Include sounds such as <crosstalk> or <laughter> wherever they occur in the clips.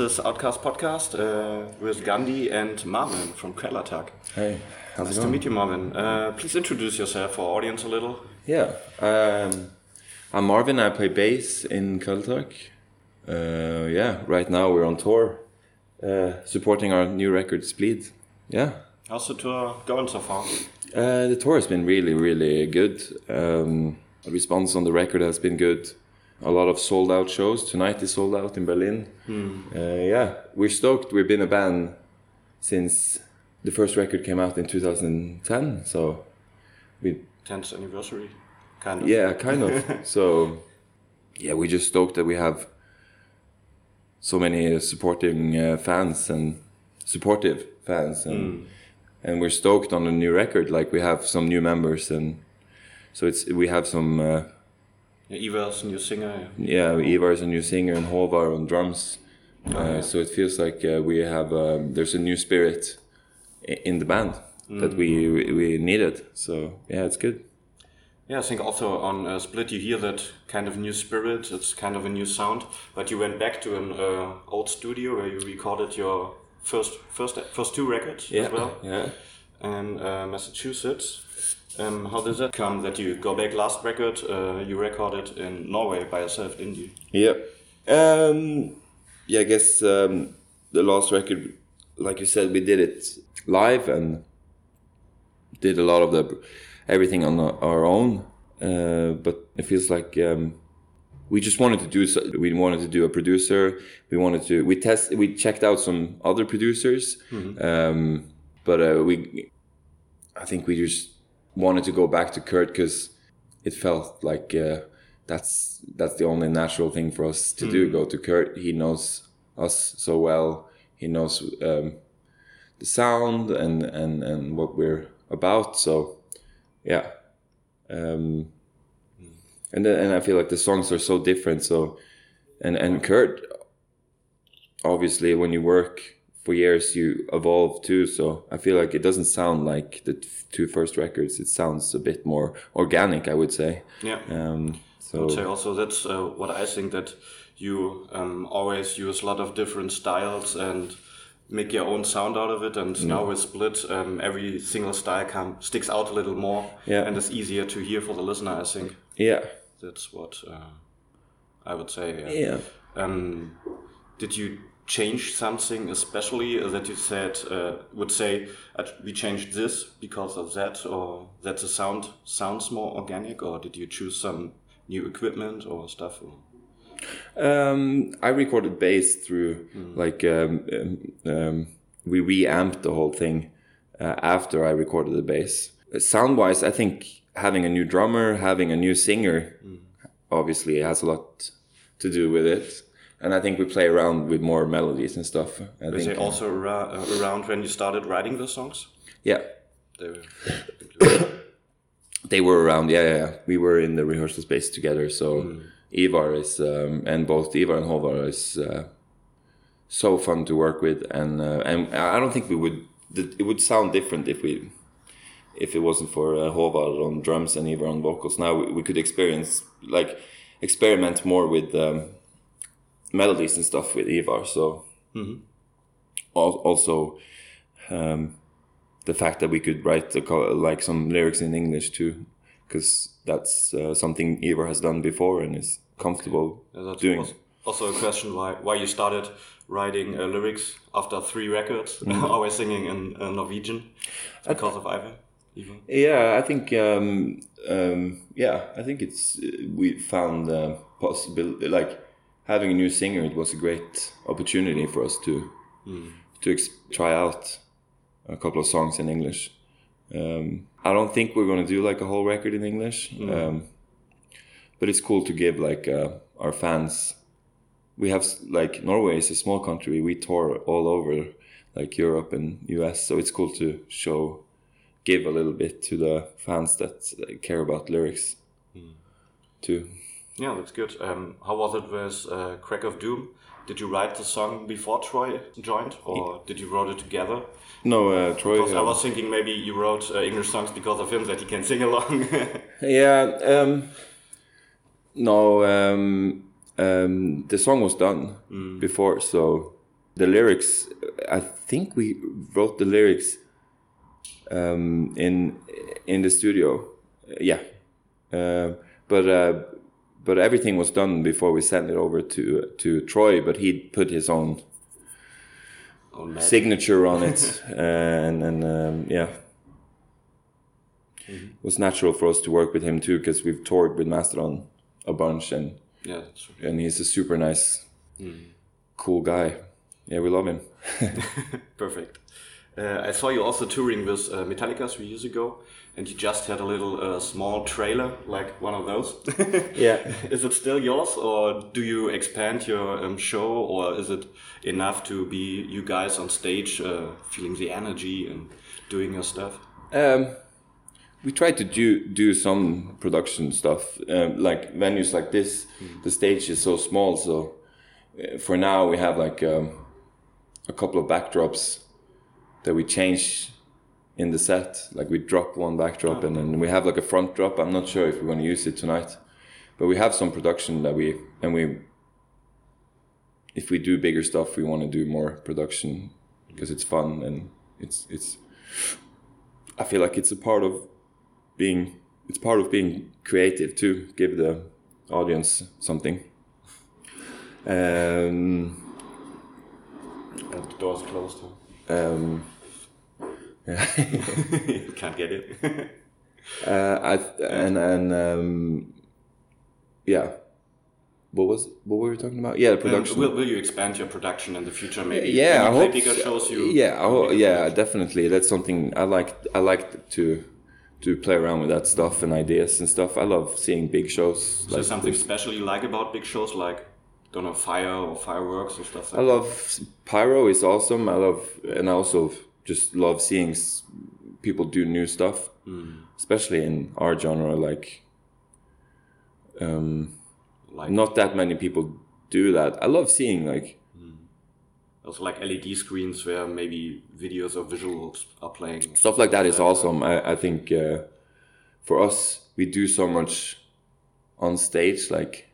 this is Outcast Podcast uh, with Gandhi and Marvin from Kvelertak. Hey, how's Nice it to meet you, Marvin. Uh, please introduce yourself for our audience a little. Yeah, um, I'm Marvin. I play bass in Kvelertak. Uh, yeah, right now we're on tour, uh, supporting our new record, Splid. Yeah, How's the tour going so far? uh, the tour has been really, really good. Um, the response on the record has been good. A lot of sold out shows. Tonight is sold out in Berlin. Uh, yeah, we're stoked. We've been a band since the first record came out in 2010. So we 10th anniversary, kind of. Yeah, kind of. <laughs> so, yeah, we're just stoked that we have so many supporting uh, fans and supportive fans, and and we're stoked on the new record. Like we have some new members, and so it's we have some. Uh, Yeah, a new singer. yeah, Ivar is a new singer and Håvar on drums. Uh, so it feels like uh, we have um, there's a new spirit in the band that we we needed. So yeah, it's good. Yeah, I think also on uh, Splid you hear that kind of new spirit. It's kind of a new sound. But you went back to an uh, old studio where you recorded your first first first two records as well yeah. in uh, Massachusetts. Um, how does that come that you go back last record uh, you recorded in Norway by yourself, didn't you? Yeah. Um, yeah, I guess um, the last record, like you said, we did it live and did a lot of the everything on our own. Uh, but it feels like um, we just wanted to do. so- We wanted to do a producer. We wanted to. We test. We checked out some other producers, um, but uh, we. I think we just wanted to go back to Kurt because it felt like uh, that's that's the only natural thing for us to do. Go to Kurt. He knows us so well. He knows um, the sound and and and what we're about. So yeah, um, and then, and I feel like the songs are so different. So and and Kurt, obviously, when you work for years, you evolve too. So I feel like it doesn't sound like the t- two first records. It sounds a bit more organic, I would say. Yeah. Um, I would say also that's uh, what I think that you um, always use a lot of different styles and make your own sound out of it. And now with Splid, um, every single style come, sticks out a little more Yeah. and it's easier to hear for the listener. I think yeah, that's what uh, I would say. Yeah. yeah. Um, did you change something especially that you said uh, would say uh, we changed this because of that or that the sound sounds more organic or did you choose some new equipment or stuff or? Um, I recorded bass through like um, um, um, we reamped the whole thing uh, after I recorded the bass. Sound wise, I think having a new drummer, having a new singer, obviously has a lot to do with it. And I think we play around with more melodies and stuff. I Was think, it also ara- uh, around when you started writing the songs? yeah, They were <coughs> they were around. Yeah, yeah, yeah. We were in the rehearsal space together. So Ivar is, um, and both Ivar and Håvar is uh, so fun to work with, and uh, and I don't think we would. It would sound different if we, if it wasn't for uh, Håvar on drums and Ivar on vocals. Now we, we could experience like experiment more with um, melodies and stuff with Ivar. So al- also. Um, the fact that we could write the, co- like some lyrics in English too, because that's uh, something Ivar has done before and is comfortable Yeah, doing. also a question why why you started writing uh, lyrics after three records, <laughs> always singing in uh, Norwegian because of Ivan. Even. Yeah, I think um, um, yeah, I think it's uh, we found uh, possibility like having a new singer. It was a great opportunity for us to to ex- try out a couple of songs in English. Um, I don't think we're going to do like a whole record in English, um, but it's cool to give like uh, our fans. We have like Norway is a small country. We tour all over like Europe and US, so it's cool to show give a little bit to the fans that uh, care about lyrics too. Yeah, that's good. Um, how was it with uh, Crack of Doom? Did you write the song before Troy joined, or did you wrote it together? No, uh, Troy. Because I uh, was thinking maybe you wrote uh, English songs because of him that he can sing along. <laughs> Yeah. Um, no. Um, um, the song was done before, so the lyrics. I think we wrote the lyrics um, in in the studio. Yeah, uh, but uh, but everything was done before we sent it over to to Troy. But he put his own Oh, signature on it, <laughs> uh, and and um, yeah, it was natural for us to work with him too because we've toured with Mastodon a bunch, and Yeah, and he's a super nice, cool guy. Yeah, we love him. <laughs> Perfect. Uh, I saw you also touring with uh, Metallica three years ago, and you just had a little uh, small trailer, like one of those. <laughs> <laughs> Yeah. is it still yours, or do you expand your um, show, or is it enough to be you guys on stage, uh, feeling the energy and doing your stuff? Um, we try to do do some production stuff, um, like venues like this. The stage is so small, so uh, for now we have like um, a couple of backdrops that we change in the set. Like we drop one backdrop and then we have like a front drop. I'm not sure if we're going to use it tonight, but we have some production that we and we. If we do bigger stuff, we want to do more production because it's fun and it's it's I feel like it's a part of being it's part of being creative to give the audience something. Um, And the door's closed. Huh? Um, you <laughs> can't get it. <laughs> uh, I and and um, yeah. What was what were we talking about? Yeah, the Um, production. will, will you expand your production in the future? Maybe. yeah, I you hope. bigger shows. You. yeah, I ho- yeah, definitely. That's something I like. I like to to play around with that stuff and ideas and stuff. I love seeing big shows. There like something this. special you like about big shows, like don't know, fire or fireworks or stuff like I love pyro is awesome. I love and I also just love seeing people do new stuff, especially in our genre. Like, um. Like not that many people do that. I love seeing like also like LED screens where maybe videos or visuals are playing. stuff like that is awesome. I I think uh, for us we do so much on stage, like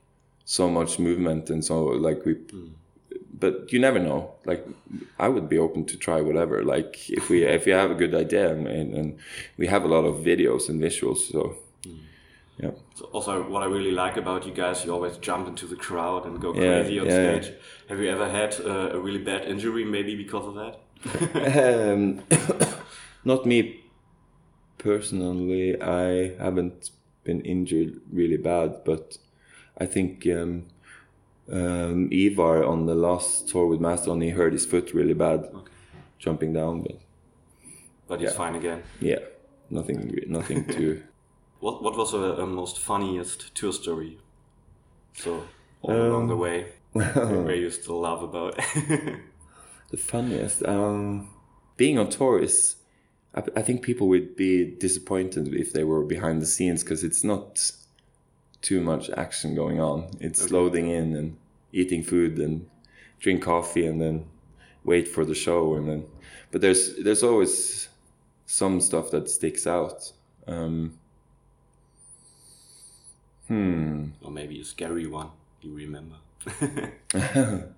so much movement and so like we. But you never know. Like I would be open to try whatever. Like if we if you have a good idea and, and we have a lot of videos and visuals, so yeah. So also, what I really like about you guys, you always jump into the crowd and go Yeah, crazy on yeah, yeah. stage. Have you ever had uh, a really bad injury, maybe because of that? <laughs> Um, <coughs> not me personally. I haven't been injured really bad, but I think um, um, Ivar on the last tour with Mastodon, he hurt his foot really bad Okay. jumping down. But But he's Yeah. fine again. yeah, nothing, nothing too. <laughs> What What was the most funniest tour story? So all Um, along the way, where you still laugh about. <laughs> The funniest. Um, being on tour is. I, I think people would be disappointed if they were behind the scenes because it's not too much action going on. It's loading in and eating food and drink coffee and then wait for the show and then. But there's there's always some stuff that sticks out. Um, hmm. or maybe a scary one you remember. <laughs>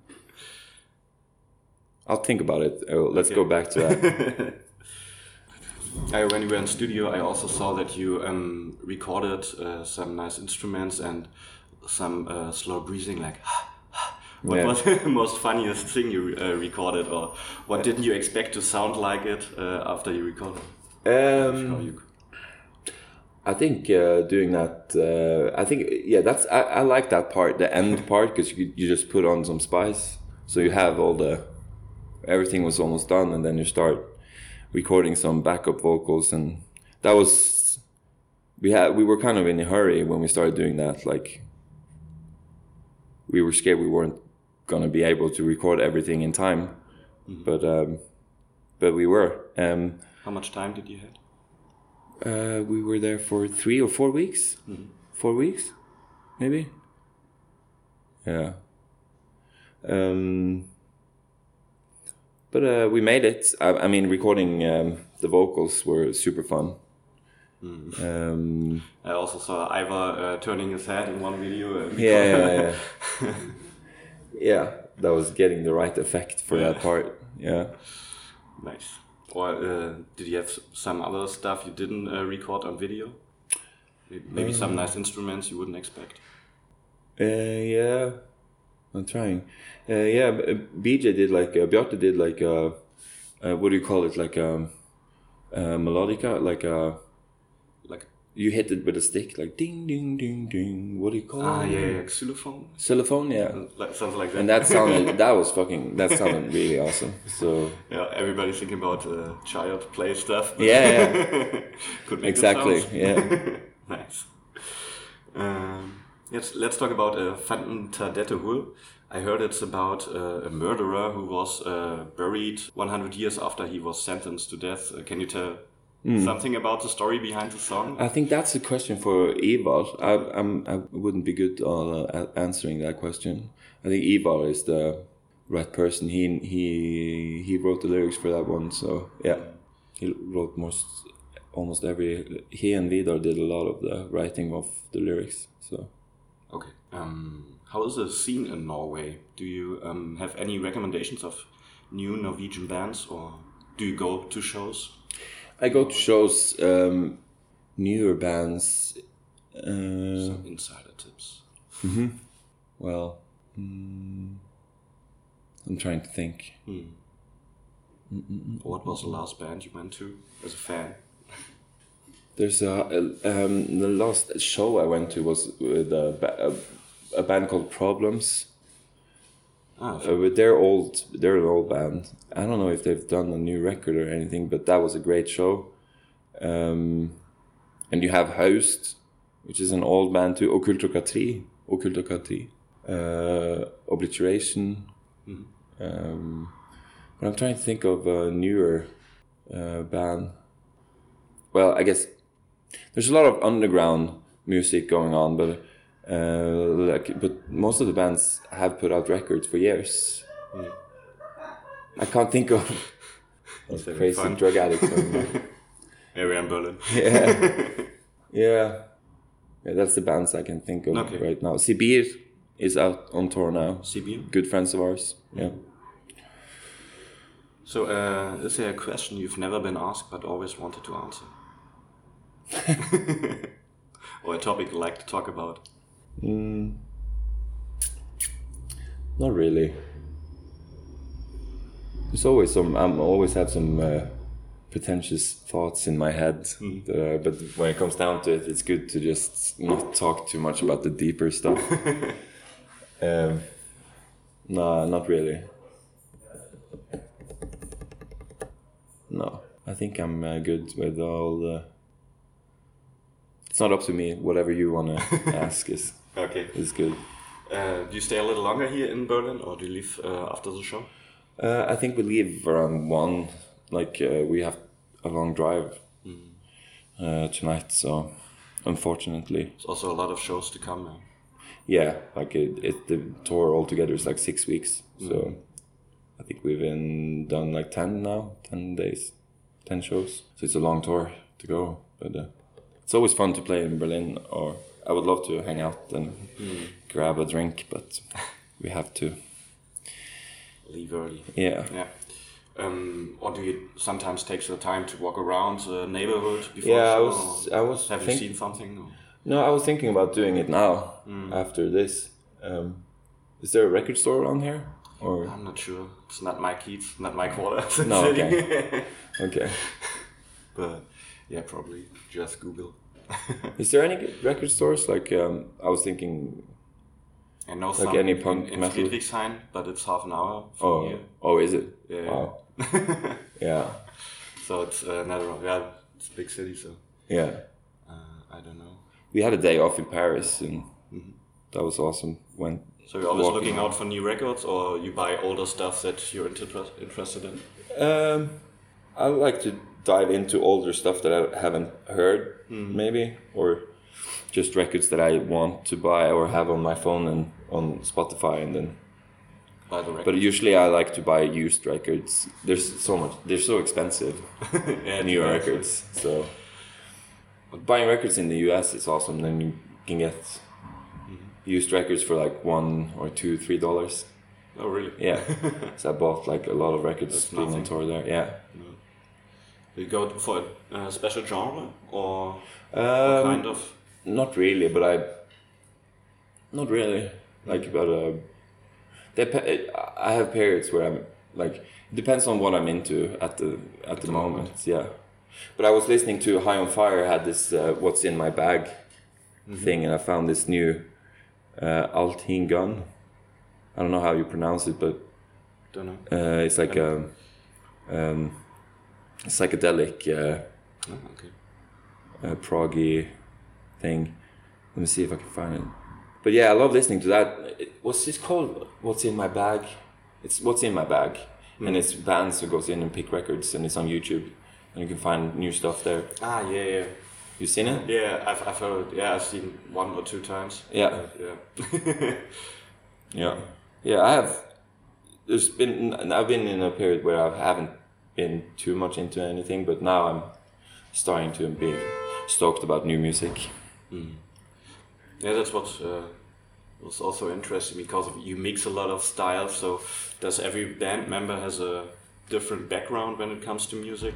I'll think about it. Oh, let's go back to that. <laughs> I, when you were in studio, I also saw that you um, recorded uh, some nice instruments and some uh, slow breathing, like. <sighs> <sighs> What Yeah. was <laughs> the most funniest thing you uh, recorded, or what didn't you expect to sound like it uh, after you recorded? Um, you- I think uh, doing that. Uh, I think yeah, that's I, I like that part, the end <laughs> part, because you you just put on some spice, so you have all the everything was almost done, and then you start recording some backup vocals, and that was we had we were kind of in a hurry when we started doing that. Like we were scared we weren't gonna be able to record everything in time, but um, but we were. Um, How much time did you have? uh, we were there for three or four weeks. Four weeks, maybe. Yeah. Um, but uh, we made it. I, I mean, recording um, the vocals were super fun. Um, I also saw Ivar uh, turning his head in one video. uh, yeah, yeah, yeah. yeah, <laughs> that was getting the right effect for Yeah. that part. Yeah. nice. Or uh, did you have some other stuff you didn't uh, record on video? May- Maybe some nice instruments you wouldn't expect. Uh, yeah, I'm trying. Uh, yeah, BJ did like uh, Bjarte did like uh, uh, what do you call it? Like um, uh, melodica, like uh, Like you hit it with a stick, like ding ding ding ding. What do you call ah it? yeah, yeah xylophone, Xylophone, yeah. like something like that. And that sounded <laughs> that was fucking that sounded really awesome. So yeah, everybody's thinking about uh, child play stuff. but yeah, yeah, <laughs> could make good exactly, yeah. <laughs> nice. Um, yes, let's talk about uh, Phantom Tadette Hull. I heard it's about uh, a murderer who was uh, buried 100 years after he was sentenced to death. Uh, can you tell Hmm. something about the story behind the song? I think that's a question for Ivar. I, I'm, I wouldn't be good uh, at answering that question. I think Ivar is the right person. He he he wrote the lyrics for that one. So yeah, he wrote most almost every. He and Vidar did a lot of the writing of the lyrics. So Okay. Um, how is the scene in Norway? Do you um, have any recommendations of new Norwegian bands, or do you go to shows? I go to shows, um, newer bands. Uh, Some insider tips. well, mm, I'm trying to think. What was the last band you went to as a fan? There's a, um, the last show I went to was with a, a, a band called Problems. Ah, Uh, but they're old. They're an old band. I don't know if they've done a new record or anything, but that was a great show. Um, and you have Host, which is an old band too. Okkultokrati, Okkultokrati, uh, Obliteration. Um, but I'm trying to think of a newer uh, band. Well, I guess there's a lot of underground music going on, but uh, like, but most of the bands have put out records for years. I can't think of <laughs> crazy fun. drug addicts. <laughs> in Berlin. <laughs> yeah, yeah, yeah. That's the bands I can think of Okay. right now. Sibiir is out on tour now. CB. Good friends of ours. Yeah. So, uh, is there a question you've never been asked but always wanted to answer? <laughs> or a topic you like to talk about? Not really. There's always some. I'm always have some uh, pretentious thoughts in my head. that, uh, but when it comes down to it, it's good to just not talk too much about the deeper stuff. <laughs> um, no, not really. No, I think I'm uh, good with all the. It's not up to me. Whatever you want to <laughs> ask is Okay. is good. Uh, do you stay a little longer here in Berlin or do you leave uh, after the show? Uh, I think we leave around one. Like uh, we have a long drive uh, tonight, so unfortunately, There's also a lot of shows to come now. yeah. Like it, it the tour altogether is like six weeks. So I think we've been done like ten now, ten days, ten shows. So it's a long tour to go, but uh, it's always fun to play in Berlin. Or I would love to hang out and grab a drink, but we have to. Leave early. Yeah. Yeah. Um, or do you sometimes take the time to walk around the neighborhood before Yeah, I was- I was Have you seen something? or- No, I was thinking about doing it now after this. Um, is there a record store around here? Or I'm not sure. It's not my keys, not my quarter. No, <laughs> okay. <laughs> okay. but yeah, probably just Google. <laughs> Is there any record stores? Like um, I was thinking. I know Like some any in- punk in, metal? Friedrichshain, but it's half an hour from Oh, here. oh, is it? Yeah. Wow. <laughs> Yeah, So it's uh, another yeah, it's a big city, so yeah. uh, I don't know. We had a day off in Paris, and that was awesome. Went. So you're always looking out for new records, or you buy older stuff that you're inter- interested in. Um, I like to dive into older stuff that I haven't heard, hmm. maybe, or just records that I want to buy or have on my phone and on Spotify, and then Buy the record. But usually I like to buy used records. There's so much. They're so expensive. <laughs> yeah, New records. So But buying records in the US is awesome. Then you can get mm-hmm. used records for like one or two, three dollars. Oh, really? Yeah. <laughs> so I bought like a lot of records That's being on tour there. Yeah. You go for a uh, special genre or Um, kind of? Not really, but I. Not really. Like, but uh, dep- I have periods where I'm like. It depends on what I'm into at the at, the, the moment. moment. Yeah. But I was listening to High on Fire had this uh, "What's in My Bag" thing, and I found this new uh, Altin Gün. I don't know how you pronounce it, but Don't know. uh, it's like a um, psychedelic. Uh, Oh, okay. uh, proggy thing. Let me see if I can find it. But yeah, I love listening to that. It, what's this called? What's in my bag? It's what's in my bag, and it's bands who goes in and pick records, and it's on YouTube, and you can find new stuff there. Ah, yeah, yeah. You seen it? Yeah, I've, I've heard. Yeah, I've seen one or two times. Yeah. Yeah. <laughs> Yeah, yeah. I have. There's been I've been in a period where I haven't been too much into anything, but now I'm starting to be stoked about new music. Yeah, that's what uh, was also interesting because of, you mix a lot of styles. So does every band member has a different background when it comes to music?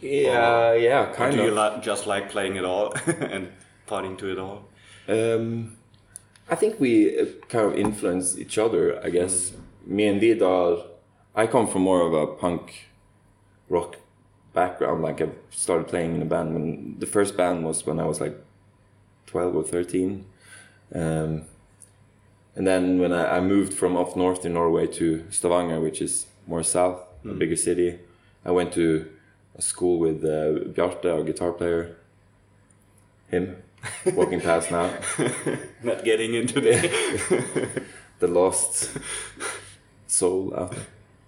Yeah, yeah, Or kind do of. you li- just like playing it all <laughs> and partying to it all? Um, I think we uh, kind of influence each other. I guess me and Vidar. I come from more of a punk rock background. Like I've started playing in a band when the first band was when I was like twelve or thirteen, um, and then when I, I moved from up north in Norway to Stavanger, which is more south, a bigger city, I went to a school with uh, Bjarte, our guitar player. Him, walking past now. <laughs> Not getting into the. <laughs> the lost soul out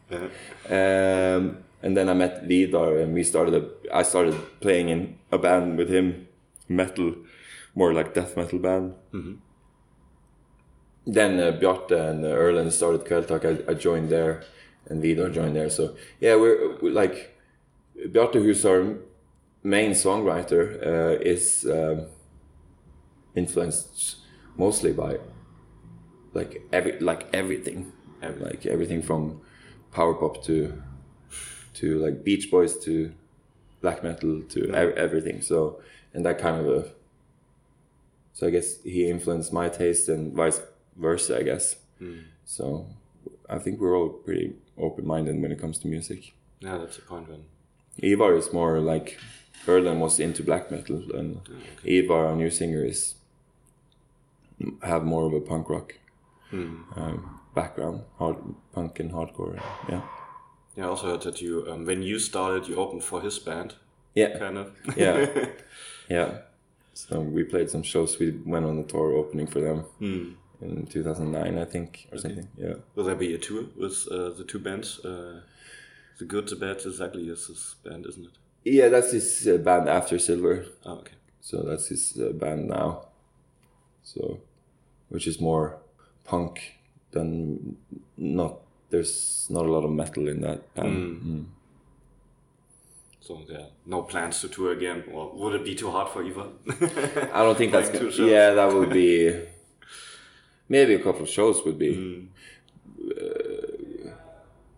there. Um, and then I met Vidar, and we started. A, I started playing in a band with him, metal, more like death metal band. Then uh, Bjarte and uh, Erlend started Kvelertak. I, I joined there, and Vidar joined there. So yeah, we're, we're like Bjarte, who's our main songwriter, uh, is um, influenced mostly by like every like everything, Everything. like everything from power pop to to like Beach Boys to black metal to ev- everything. So and that kind of a so I guess he influenced my taste and vice versa. I guess so. I think we're all pretty open minded when it comes to music. yeah, that's the point when. Ivar is more like Erlend was into black metal, and Ivar, our new singer, is have more of a punk rock um, background, hard punk and hardcore. Yeah, Yeah, I also heard that you, um, when you started, you opened for his band, yeah, kind of. <laughs> yeah, <laughs> yeah. So we played some shows. We went on the tour opening for them in 2009, I think, or something. Yeah. Will there be a tour with uh, the two bands? Uh, the Good, the Bad, the Ugly is his band, isn't it? Yeah, that's his uh, band after Silver. Oh, okay. So that's his uh, band now. So, which is more punk than not. There's not a lot of metal in that band. Mm. So yeah, no plans to tour again, or would it be too hard for Ivar? <laughs> I don't think that's <laughs> gonna, yeah. That would be <laughs> maybe a couple of shows would be. Mm. Uh,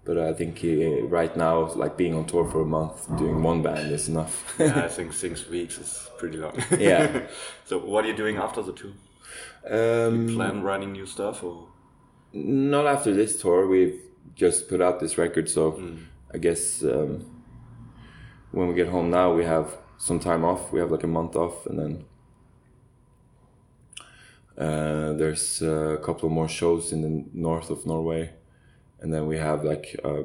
but I think he, right now, like being on tour for a month, doing one band is enough. yeah, I think six weeks is pretty long. Yeah. so what are you doing after the tour? um, Plan writing new stuff, or Not after this tour. We've just put out this record, so Mm. I guess um, when we get home now, we have some time off. We have like a month off, and then uh, there's a couple more shows in the north of Norway, and then we have like uh,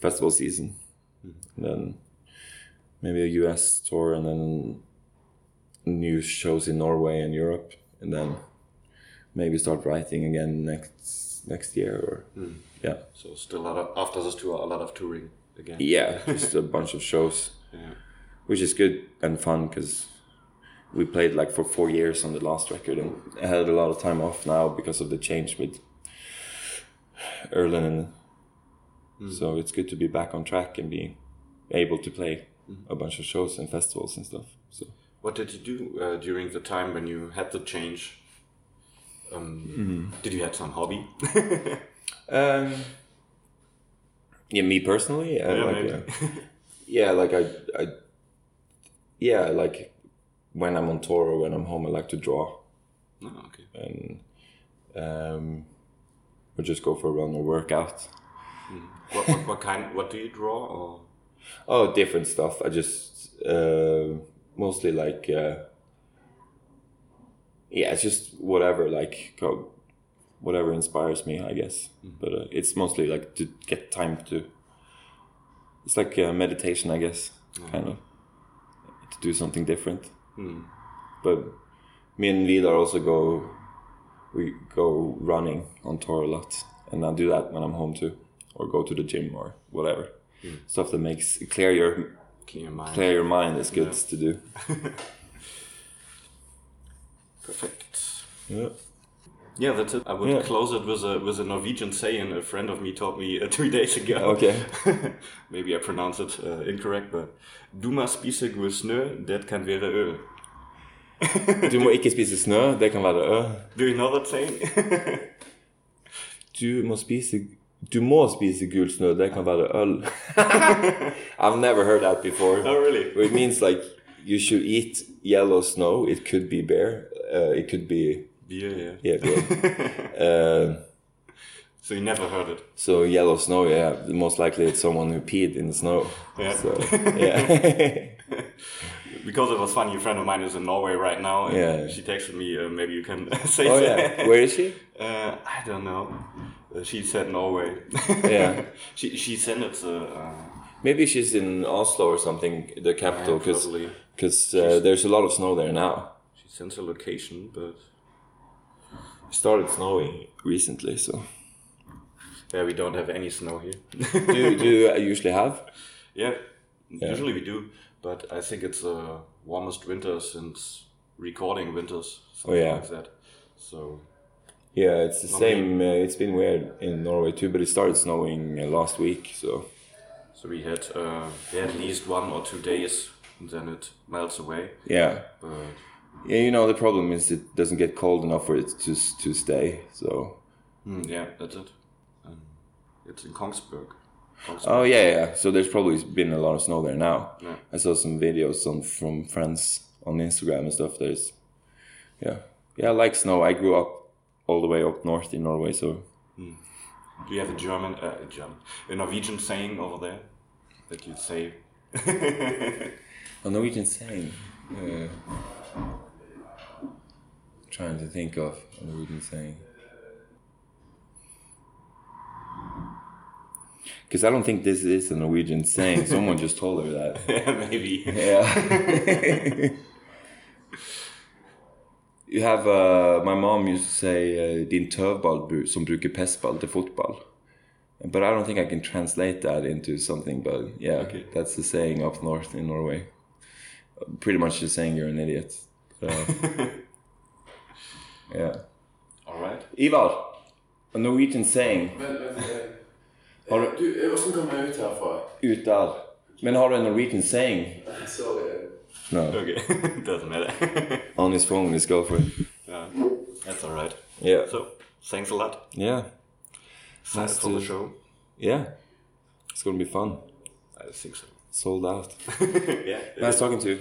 festival season, and then maybe a US tour, and then new shows in Norway and Europe, and then maybe start writing again next next year or hmm. yeah so still a lot of after this tour, a lot of touring again. yeah <laughs> just a bunch of shows Yeah. which is good and fun because we played like for four years on the last record and I had a lot of time off now because of the change with Erlend and hmm. so it's good to be back on track and be able to play hmm. a bunch of shows and festivals and stuff. So What did you do uh, during the time when you had the change? Um, Did you have some hobby? <laughs> um, yeah, me personally, uh, Yeah, like, uh, yeah, like I, I, yeah, like when I'm on tour or when I'm home, I like to draw no, okay. and um, or just go for a run or work out. What, what, what kind? What do you draw? Or Oh, different stuff. I just uh, mostly like uh, yeah, it's just whatever like go, whatever inspires me, I guess. But uh, it's mostly like to get time to. It's like uh, meditation, I guess, kind of to do something different. But me and Vidar also go. We go running on tour a lot, and I do that when I'm home too, or go to the gym or whatever. Stuff that makes clear your clear your mind? clear your mind is good to do. <laughs> Perfect. Yeah. Yeah, that's it. I would Yeah. close it with a with a Norwegian saying a friend of me taught me uh, <laughs> two days ago. Okay. <laughs> Maybe I pronounce it uh, incorrect, but Du må spise god snø, det kan være øl. <laughs> Du må ikke spise snø, det kan være ø. Do you know that saying? Du må spise Du må spise gul snø, det kan være øl. I've never heard that before. oh, really? It means like you should eat yellow snow. It could be bear. Uh, it could be Beer, yeah. yeah bear. uh, <laughs> So you never heard it? so yellow snow, yeah. Most likely it's someone who peed in the snow. Yeah. So <laughs> yeah. <laughs> Because it was funny, a friend of mine is in Norway right now, and Yeah. she texted me, uh, maybe you can say oh that. yeah. Where is she? Uh, I don't know. Uh, she said Norway. Yeah. she she sent it to. Uh, Maybe she's in Oslo or something, the capital, because probably. uh, there's a lot of snow there now. She sent a location, but It started snowing recently, so. yeah, we don't have any snow here. do, you- do you usually have? <laughs> yeah, usually we do, but I think it's the warmest winter since recording winters. Something yeah. like that. So Yeah, it's the same. Uh, it's been weird in Norway too, but it started snowing uh, last week, so. so we had uh, we had at least one or two days, then it melts away. Yeah. But Yeah, you know the problem is it doesn't get cold enough for it to to stay. So. mm, yeah, that's it. Um, it's in Kongsberg. Kongsberg. Oh yeah, yeah. So there's probably been a lot of snow there now. Yeah. I saw some videos on from friends on Instagram and stuff. There's, yeah, yeah. I like snow. I grew up all the way up north in Norway, so Do you have a German, uh, a German, a Norwegian saying over there that you say? <laughs> a Norwegian saying. Uh, trying to think of a Norwegian saying. Because I don't think this is a Norwegian saying. Someone just told her that. <laughs> Maybe. Yeah. <laughs> you have uh, my mom used to say uh, din tøvball som bruker pestball til fotball. But I don't think I can translate that into something. But yeah, Okay. that's the saying up north in Norway. Pretty much just saying you're an idiot. Uh, <laughs> yeah. All right. Ivar, a Norwegian saying. Men, men eh, Har du du, hvordan kommer jeg ut herfra? ut der. Men har du en Norwegian saying? Sorry. No. <laughs> Okay. Doesn't matter. On his phone, with his girlfriend. yeah. That's all right. Yeah. So thanks a lot. Yeah. Excited Nice for the to- show. Yeah. It's gonna be fun. I think so. Sold out. <laughs> yeah. Nice talking to you.